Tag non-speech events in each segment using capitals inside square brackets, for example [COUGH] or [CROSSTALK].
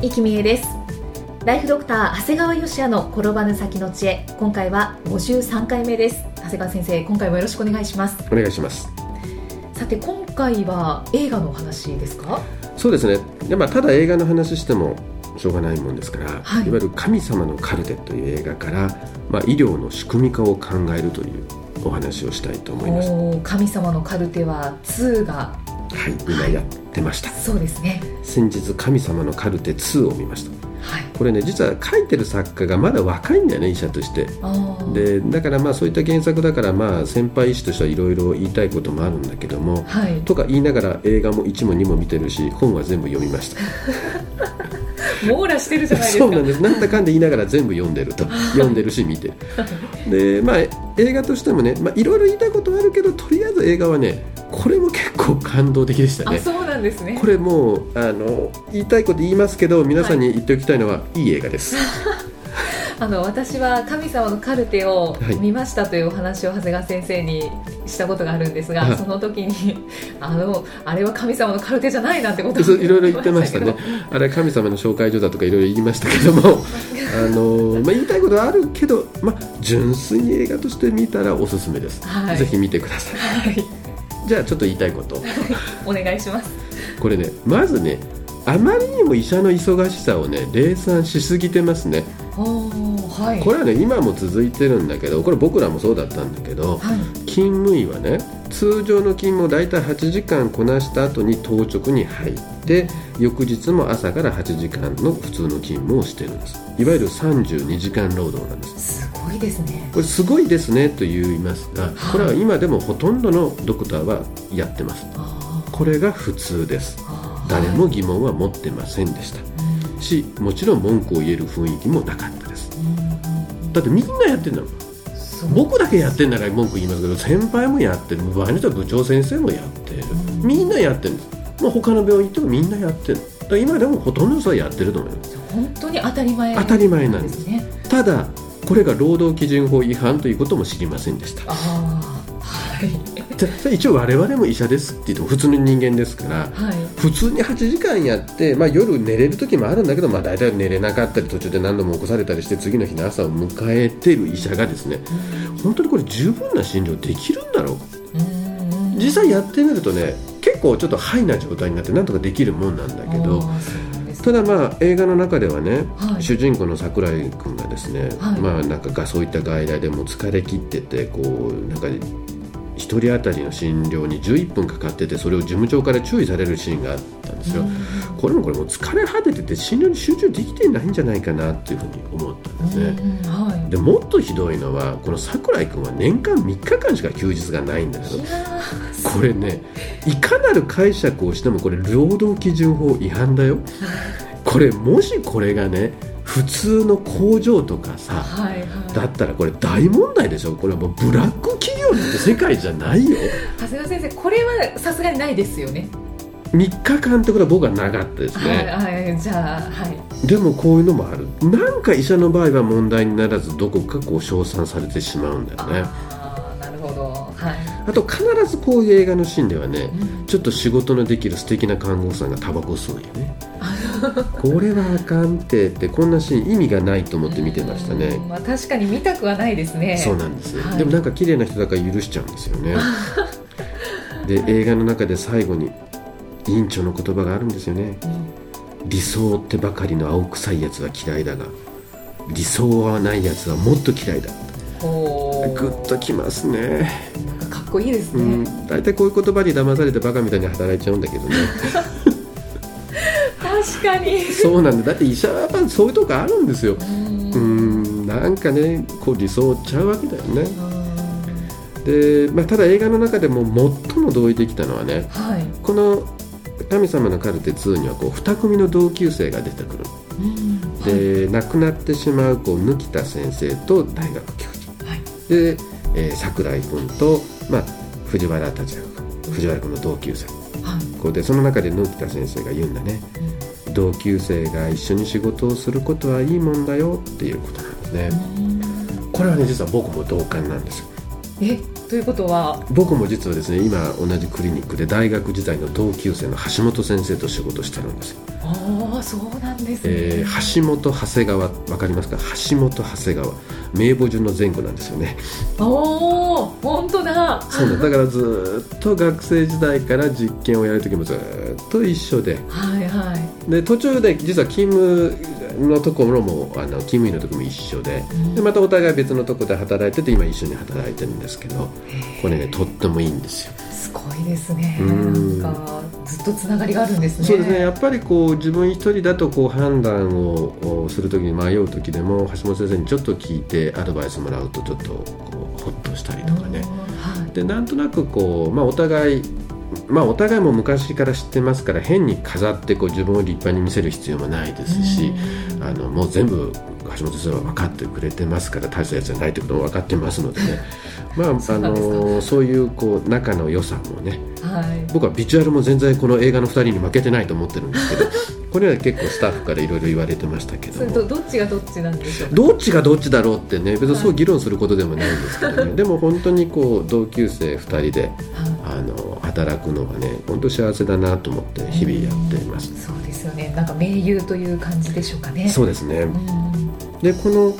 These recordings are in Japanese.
生きみえです。ライフドクター長谷川芳也の転ばぬ先の知恵。今回は53回目です。長谷川先生今回もよろしくお願いします。お願いします。さて今回は映画のお話ですか？そうですね。で、まあ、ただ映画の話してもしょうがないもんですから、はい。い、わゆる「神様のカルテ」という映画から、まあ、医療の仕組み化を考えるというお話をしたいと思います。神様のカルテは2がい、今やってました。そうですね。先日「神様のカルテ2」を見ました。はい。これね実は書いてる作家がまだ若いんだよね医者として。でだからまあそういった原作だからまあ先輩医師としてはいろいろ言いたいこともあるんだけどもはい。とか言いながら映画も1も2も見てるし本は全部読みました。[LAUGHS] 網羅してるじゃないですか。そうなんです。なんだかんだ言いながら全部読んでると。読んでるし見てる。でまあ映画としてもねまあいろいろ言いたいことはあるけどとりあえず映画はねこれも結構感動的でしたね。あそうなんですね。これもうあの言いたいこと言いますけど皆さんに言っておきたいのは、い、い映画です。[LAUGHS] あの私は神様のカルテをはい。見ましたというお話を長谷川先生にしたことがあるんですが、はい。その時にあのあれは神様のカルテじゃないなんてこといろいろ言ってましたね。あれ神様の紹介所だとかいろいろ言いましたけども [LAUGHS] あの、まあ、言いたいことはあるけど、まあ、純粋に映画として見たらおすすめです、はい。ぜひ見てください。はいじゃあちょっと言いたいこと。お願いします。これねまずねあまりにも医者の忙しさをね冷算しすぎてますねはい。これはね今も続いてるんだけどこれ僕らもそうだったんだけどはい。勤務医はね通常の勤務を大体8時間こなした後に当直に入って翌日も朝から8時間の普通の勤務をしてるんです。いわゆる32時間労働なんです。すごいですね。これすごいですねと言いますがこれは今でもほとんどのドクターはやってます。これが普通です。誰も疑問は持ってませんでした。うん。しもちろん文句を言える雰囲気もなかっただってみんなやってんだもん僕だけやってんなら文句言いますけど先輩もやってる場合によっては部長先生もやってる。うん。みんなやってるんですもう他の病院行ってもみんなやってるだから今でもほとんどの人はやってると思います本当に当たり前当たり前なんです。ね。ただこれが労働基準法違反ということも知りませんでした。ああはい一応我々も医者ですって言っても普通の人間ですからはい。普通に8時間やって、まあ、夜寝れる時もあるんだけど、まあ、大体寝れなかったり途中で何度も起こされたりして次の日の朝を迎えてる医者がですね本当にこれ十分な診療できるんだろう。かうん。うん実際やってみるとね結構ちょっとハイな状態になってなんとかできるもんなんだけどただまあ映画の中ではね、はい。主人公の桜井君がですね、はい。まあなんかがそういった外来でもう疲れ切っててこうなんか1人当たりの診療に11分かかっててそれを事務長から注意されるシーンがあったんですよ、これもこれもう疲れ果ててて診療に集中できてないんじゃないかなっていうふうに思ったんですね、うん。はい。でもっとひどいのはこの桜井君は年間3日間しか休日がないんだけどこれねいかなる解釈をしてもこれ労働基準法違反だよ。これもしこれがね普通の工場とかさはいはい。だったらこれ大問題でしょ？これはもうブラック企業なんて世界じゃないよ。[LAUGHS] 長谷川先生これはさすがにないですよね。3日間ってことは僕はなかったですはいねはいじゃあはい。でもこういうのもある。なんか医者の場合は問題にならずどこかこう称賛されてしまうんだよね。ああなるほど。はい。あと必ずこういう映画のシーンではねうん。ちょっと仕事のできる素敵な看護婦さんがタバコ吸うんよね [LAUGHS] これはあかんってってこんなシーン意味がないと思って見てましたね。うんまあ確かに見たくはないですね。そうなんです。よ、はい。でもなんか綺麗な人だから許しちゃうんですよね。[LAUGHS] で映画の中で最後に委員長の言葉があるんですよね。うん。理想ってばかりの青臭いやつは嫌いだが理想はないやつはもっと嫌いだ。グッときますね。なんかかっこいいですうね、ん。大体こういう言葉に騙されてバカみたいに働いちゃうんだけどね [LAUGHS] 確かに。そうなんだ。だって医者はやっぱそういうとこあるんですよ。うん。うん。なんかねこう理想ちゃうわけだよね。うん。でまあ、ただ映画の中でも最も同意できたのはね、はい。この「神様のカルテ2」にはこう2組の同級生が出てくる。うん。で、亡くなってしまうこう貫田先生と大学教授。はい。で、えー桜井君と、まあ、藤原達也君藤原君の同級生。はい。こうでその中で貫田先生が言うんだね同級生が一緒に仕事をすることはいいもんだよっていうことなんですね。これはね実は僕も同感なんですよ。え？ということは？僕も実はですね今同じクリニックで大学時代の同級生の橋本先生と仕事してるんですよ、ああそうなんですね、えー橋本長谷川わかりますか？橋本長谷川。名簿順の前後なんですよね。おお本当だ。そうなんだからずーっと学生時代から実験をやる時もずーっと一緒で。はいはい。で途中で実は勤務のところもあの勤務医の時も一緒ででまたお互い別のところで働いてて今一緒に働いてるんですけどこれねとってもいいんですよ。すごいですね。うん。なんかずっとつながりがあるんですね。そうですね。やっぱりこう自分一人だとこう判断をこうする時に迷う時でも橋本先生にちょっと聞いてアドバイスもらうとちょっとこうホッとしたりとかね。はい。でなんとなくこう、まあ、お互いまあお互いも昔から知ってますから変に飾ってこう自分を立派に見せる必要もないですしうん。あのもう全部橋本先生は分かってくれてますから大したやつじゃないということも分かってますのでね。[LAUGHS] まああのそういうこう仲の良さもね。はい。僕はビジュアルも全然この映画の2人に負けてないと思ってるんですけど [LAUGHS] これは結構スタッフからいろいろ言われてましたけども。とどっちがどっちなんでしょう？かどっちがどっちだろうってね別にそう議論することでもないんですけどね、でも本当にこう同級生2人ではい。あの働くのがね本当幸せだなと思って日々やっています、そうですよね。なんか盟友という感じでしょうかね。そうですね。うんでこの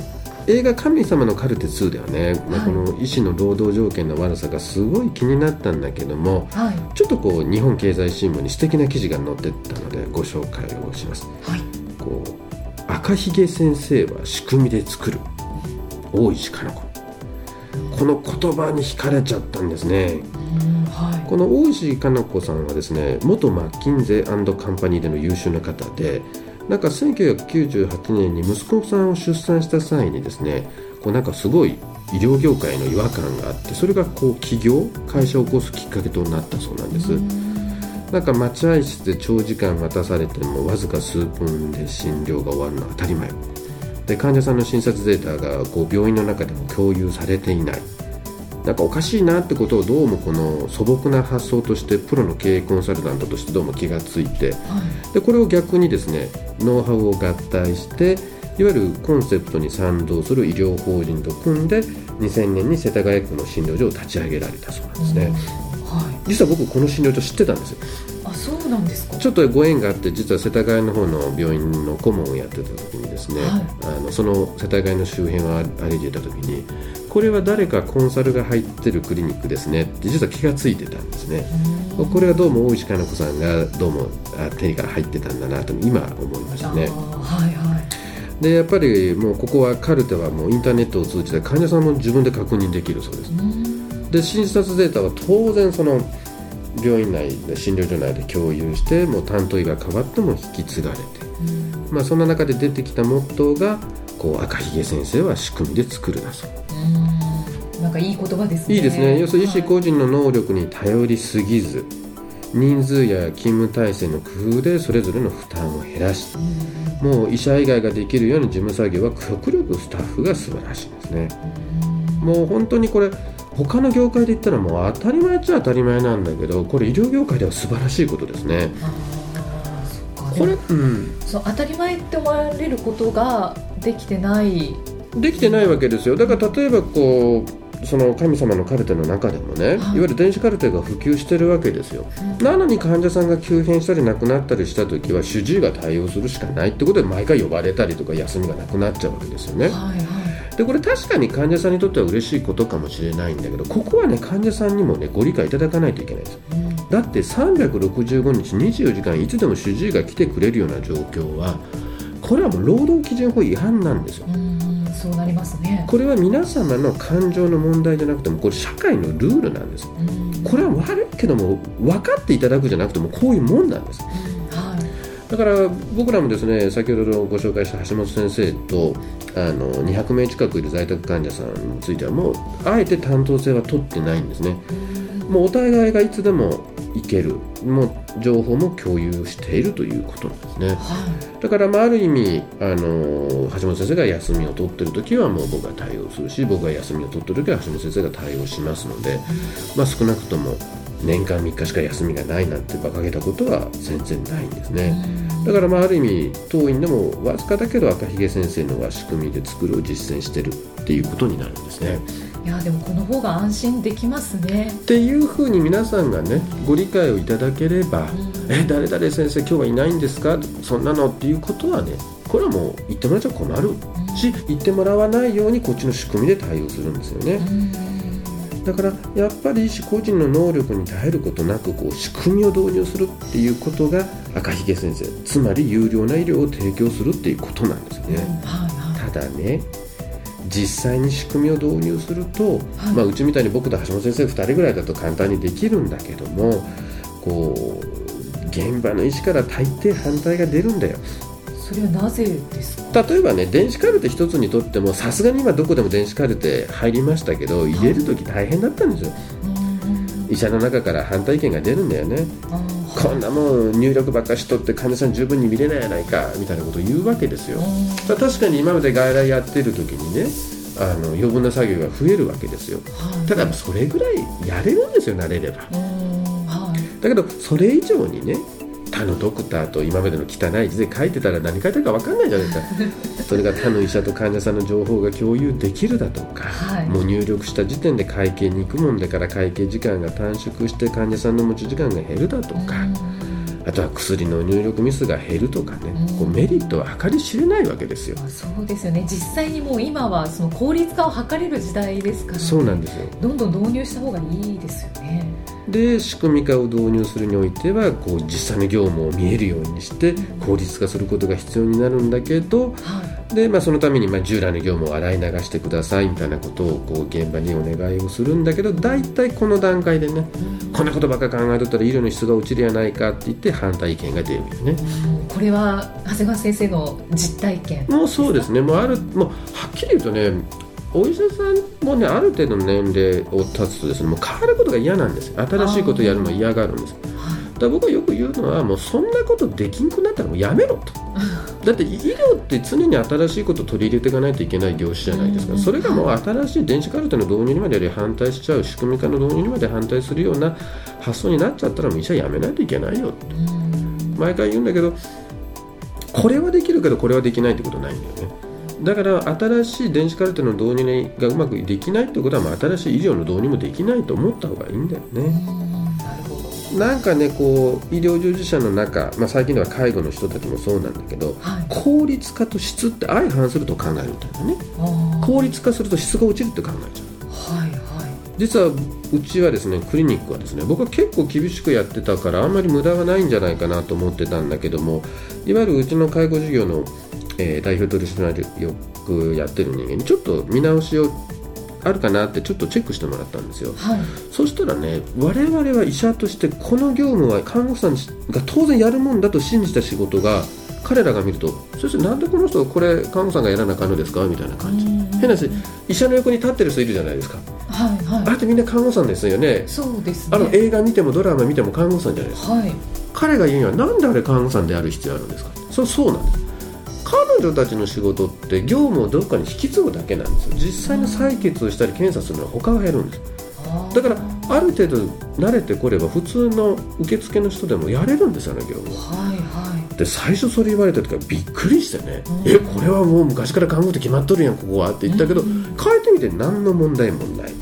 映画「神様のカルテ2」ではね、まあ、はいこの医師の労働条件の悪さがすごい気になったんだけどもはい。ちょっとこう日本経済新聞に素敵な記事が載ってったのでご紹介をします。はい。こう赤ひげ先生は仕組みで作る。大石かな子。この言葉に惹かれちゃったんですねこの大石かな子さんはですね元マッキンゼーカンパニーでの優秀な方でなんか1998年に息子さんを出産した際にですねこうなんかすごい医療業界の違和感があってそれがこう起業会社を起こすきっかけとなったそうなんです。なんか待合室で長時間待たされてもわずか数分で診療が終わるのは当たり前。で患者さんの診察データがこう病院の中でも共有されていないなんかおかしいなってことをどうもこの素朴な発想としてプロの経営コンサルタントとしてどうも気がついてはい。でこれを逆にですねノウハウを合体していわゆるコンセプトに賛同する医療法人と組んで2000年に世田谷区の診療所を立ち上げられたそうなんですね、は実は僕この診療所知ってたんですよ。いあそうなんですか？ちょっとご縁があって実は世田谷の方の病院の顧問をやってた時にですね、はい。あのその世田谷の周辺を歩いていた時にこれは誰かコンサルが入ってるクリニックですね。って実は気がついてたんですね。うん。これはどうも大石かな子さんがどうもあ手から入ってたんだなと今思いましたね。はいはい。でやっぱりもうここはカルテはもうインターネットを通じて患者さんも自分で確認できるそうです。うん。で診察データは当然その病院内で診療所内で共有してもう担当医が変わっても引き継がれて、うんまあ、そんな中で出てきたモットーがこう赤ひげ先生は仕組みで作るだそう。うん。なんかいい言葉ですね。いいですね。要するに医師はい個人の能力に頼りすぎず人数や勤務体制の工夫でそれぞれの負担を減らしうん。もう医者以外ができるような事務作業は極力スタッフが素晴らしいんですね。もう本当にこれ他の業界で言ったらもう当たり前っちゃ当たり前なんだけどこれ医療業界では素晴らしいことですねこれ、うん、そう当たり前って思われることができてない。できてないわけですよ。だから例えばこうその神様のカルテの中でもね、い、わゆる電子カルテが普及してるわけですよ、なのに患者さんが急変したり亡くなったりした時は主治医が対応するしかないってことで毎回呼ばれたりとか休みがなくなっちゃうわけですよね。はいはい。でこれ確かに患者さんにとっては嬉しいことかもしれないんだけどここはね患者さんにもねご理解いただかないといけないんですうんだって365日24時間いつでも主治医が来てくれるような状況はこれはもう労働基準法違反なんですよ。うんそうなりますね。これは皆様の感情の問題じゃなくてもこれ社会のルールなんです。うん。これは悪いけども分かっていただくじゃなくてもこういうもんなんです。うん。はい。だから僕らもですね先ほどご紹介した橋本先生とあの200名近くいる在宅患者さんについてはもうあえて担当性は取ってないんですね。もうお互いがいつでも行けるもう情報も共有しているということなんですね、はい、だからまあある意味あの橋本先生が休みを取ってる時はもう僕が対応するし僕が休みを取ってる時は橋本先生が対応しますので、うん、まあ少なくとも年間3日しか休みがないなんて馬鹿げたことは全然ないんですね、だからまあある意味当院でもわずかだけど赤ひげ先生のは仕組みで作るを実践してるっていうことになるんですね。いやでもこの方が安心できますね。っていうふうに皆さんがねご理解をいただければ「え誰々先生今日はいないんですか?」そんなのっていうことはねこれはもう言ってもらっちゃ困る。し言ってもらわないようにこっちの仕組みで対応するんですよね。だからやっぱり医師個人の能力に耐えることなくこう仕組みを導入するっていうことが赤ひげ先生つまり有料な医療を提供するっていうことなんですね、ただね実際に仕組みを導入すると、はい、まあ、うちみたいに僕と橋本先生2人ぐらいだと簡単にできるんだけどもこう現場の医師から大抵反対が出るんだよ。それはなぜですか？例えばね電子カルテ一つにとってもさすがに今どこでも電子カルテ入りましたけど入れる時大変だったんですよ、医者の中から反対意見が出るんだよねこんなもん入力ばっかしとって患者さん十分に見れないやないかみたいなことを言うわけですよ。確かに今まで外来やってる時にねあの余分な作業が増えるわけですよ、ただそれぐらいやれるんですよ慣れれば、だけどそれ以上にね他のドクターと今までの汚い字で書いてたら何書いてるか分かんないじゃないですか [LAUGHS] それが他の医者と患者さんの情報が共有できるだとか、はい、もう入力した時点で会計に行くもんだから会計時間が短縮して患者さんの持ち時間が減るだとか。あとは薬の入力ミスが減るとかね、こうメリットは計り知れないわけですよ。そうですよね。実際にもう今はその効率化を図れる時代ですから、ね、そうなんですよ。どんどん導入した方がいいですよね。で仕組み化を導入するにおいてはこう実際の業務を見えるようにして効率化することが必要になるんだけど、はい、でまあ、そのためにまあ従来の業務を洗い流してくださいみたいなことをこう現場にお願いをするんだけど大体この段階でね、うん、こんなことばっか考えとったら医療の質が落ちるやないかって言って反対意見が出るよね。これは長谷川先生の実体験。もうそうですね。もうあるもうはっきり言うとねお医者さんもねある程度の年齢を経つとですねもう変わることが嫌なんです新しいことをやるのを嫌がるんです。だから僕はよく言うのはもうそんなことできんくなったらもうやめろと。[LAUGHS] だって医療って常に新しいことを取り入れていかないといけない業種じゃないですか、それがもう新しい電子カルテの導入にまで反対しちゃう仕組み化の導入にまで反対するような発想になっちゃったらもう医者辞めないといけないよ毎回言うんだけどこれはできるけどこれはできないってことないんだよねだから新しい電子カルテの導入がうまくできないってことは、まあ、新しい医療の導入もできないと思った方がいいんだよね。なんかねこう医療従事者の中、まあ、最近では介護の人たちもそうなんだけど、はい、効率化と質って相反すると考えるんだよね効率化すると質が落ちるって考えちゃう、実はうちはですねクリニックはですね僕は結構厳しくやってたからあんまり無駄がないんじゃないかなと思ってたんだけどもいわゆるうちの介護事業のえー、代表取締役やってる人間にちょっと見直しをあるかなってちょっとチェックしてもらったんですよ、はい、そしたらね我々は医者としてこの業務は看護師さんが当然やるもんだと信じた仕事が彼らが見ると先生なんでこの人これ看護師さんがやらなあかんのですか？みたいな感じ。変な話医者の横に立ってる人いるじゃないですかはいはい、あれってみんな看護師さんですよね。そうです、ね、あの映画見てもドラマ見ても看護師さんじゃないですか、はい、彼が言うにはなんであれ看護師さんである必要あるんですか？そうそうなんです。彼女たちの仕事って業務をどっかに引き継ぐだけなんですよ。実際の採血をしたり検査するのは他が減るんです。だからある程度慣れてこれば普通の受付の人でもやれるんですよね業務は。いはい。で最初それ言われた時はびっくりしてね、えこれはもう昔から看護って決まっとるやんここは。って言ったけど、変えてみて何の問題もない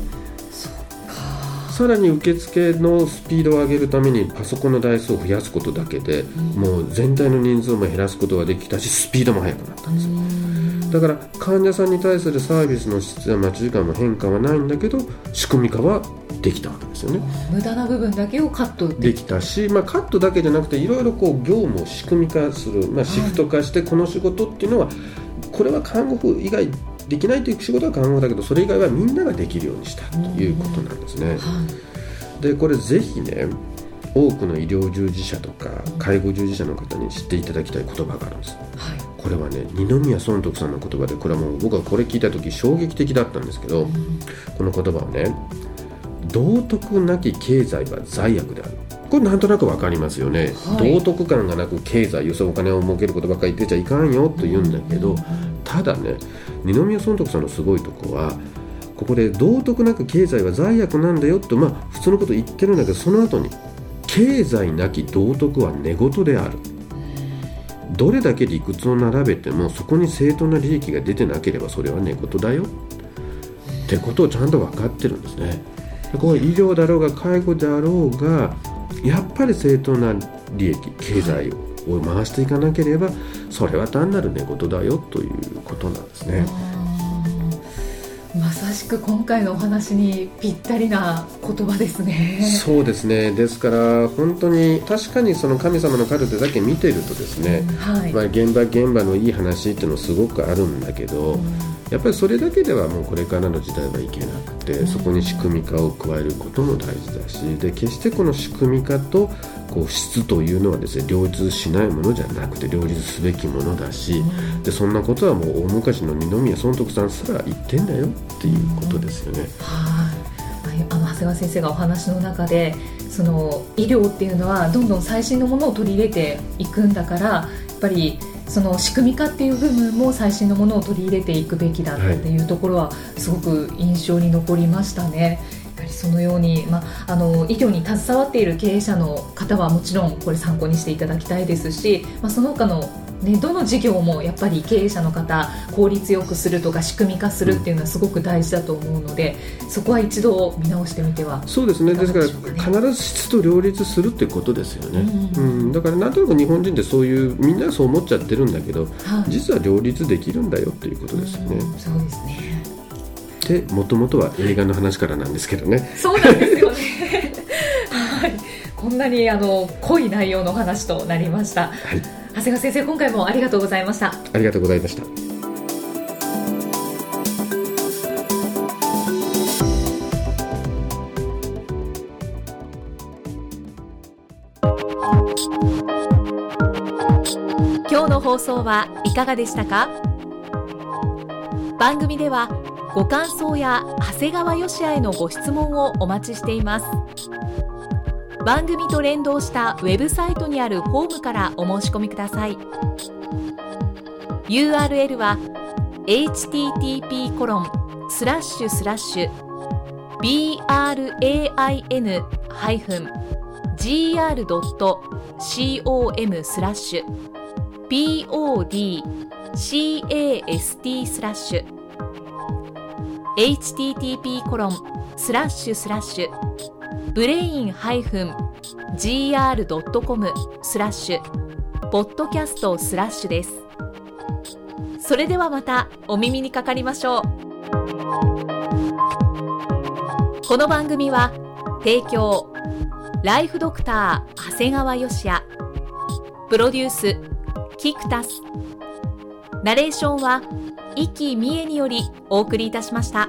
さらに受付のスピードを上げるためにパソコンの台数を増やすことだけで、もう全体の人数も減らすことができたしスピードも速くなったんですよ。だから患者さんに対するサービスの質や待ち時間も変化はないんだけど仕組み化はできたわけですよね。無駄な部分だけをカットできたし、まあ、カットだけじゃなくていろいろこう業務を仕組み化する、まあ、シフト化してこの仕事っていうのは、これは看護婦以外できないという仕事は看護だけどそれ以外はみんなができるようにしたということなんですね。でこれぜひね多くの医療従事者とか介護従事者の方に知っていただきたい言葉があるんです、はい、これはね二宮尊徳さんの言葉でこれはもう僕はこれ聞いた時衝撃的だったんですけど、うん、この言葉はね道徳なき経済は罪悪である。これなんとなく分かりますよね、はい、道徳感がなく経済要するにお金を儲けることばっかり言ってちゃいかんよと言うんだけど、ただね二宮尊徳さんのすごいとこはここで道徳なく経済は罪悪なんだよとまあ普通のこと言ってるんだけどその後に経済なき道徳は寝言である。どれだけ理屈を並べてもそこに正当な利益が出てなければそれは寝言だよ。ってことをちゃんと分かってるんですね。でこの医療だろうが介護だろうがやっぱり正当な利益経済を回していかなければそれは単なる寝言だよということなんですね。まさしく今回のお話にぴったりな言葉ですね。そうですね。ですから本当に確かにその神様のカルテだけ見てるとですね、うんはい、まあ、現場現場のいい話っていうのすごくあるんだけど、うん、やっぱりそれだけではもうこれからの時代はいけなくて、うん、そこに仕組み化を加えることも大事だしで決してこの仕組み化とこう質というのはですね両立しないものじゃなくて両立すべきものだし、でそんなことはもう大昔の二宮尊徳さんすら言ってんだよっていうことですよね。はい、あの長谷川先生がお話の中でその医療っていうのはどんどん最新のものを取り入れていくんだからやっぱりその仕組み化っていう部分も最新のものを取り入れていくべきだっていうところはすごく印象に残りましたね。やはりそのように、まあ、あの医療に携わっている経営者の方はもちろんこれ参考にしていただきたいですし、まあ、その他のね、どの事業もやっぱり経営者の方効率よくするとか仕組み化するっていうのはすごく大事だと思うのでそこは一度見直してみてはそうですね。ですから必ず質と両立するっていうことですよね、うん、うん、だからなんとなく日本人ってそういうみんなそう思っちゃってるんだけど、はい、実は両立できるんだよっていうことですよね、うん、そうですねでもともとは映画の話からなんですけどね。そうなんですよね。はい。こんなにあの濃い内容の話となりました、はい。長谷川先生今回もありがとうございました。ありがとうございました。今日の放送はいかがでしたか？番組ではご感想や長谷川よしあへのご質問をお待ちしています。番組と連動したウェブサイトにあるホームからお申し込みください。URL は http コロンスラッシュスラッシュ brain-gr.com スラッシュ podcast スラッシュ http コロンスラッシュスラッシュブレイン -gr.com スラッシュポッドキャストスラッシュです。それではまたお耳にかかりましょう。この番組は提供ライフドクター長谷川芳也。プロデュースキクタス。ナレーションは生きみえによりお送りいたしました。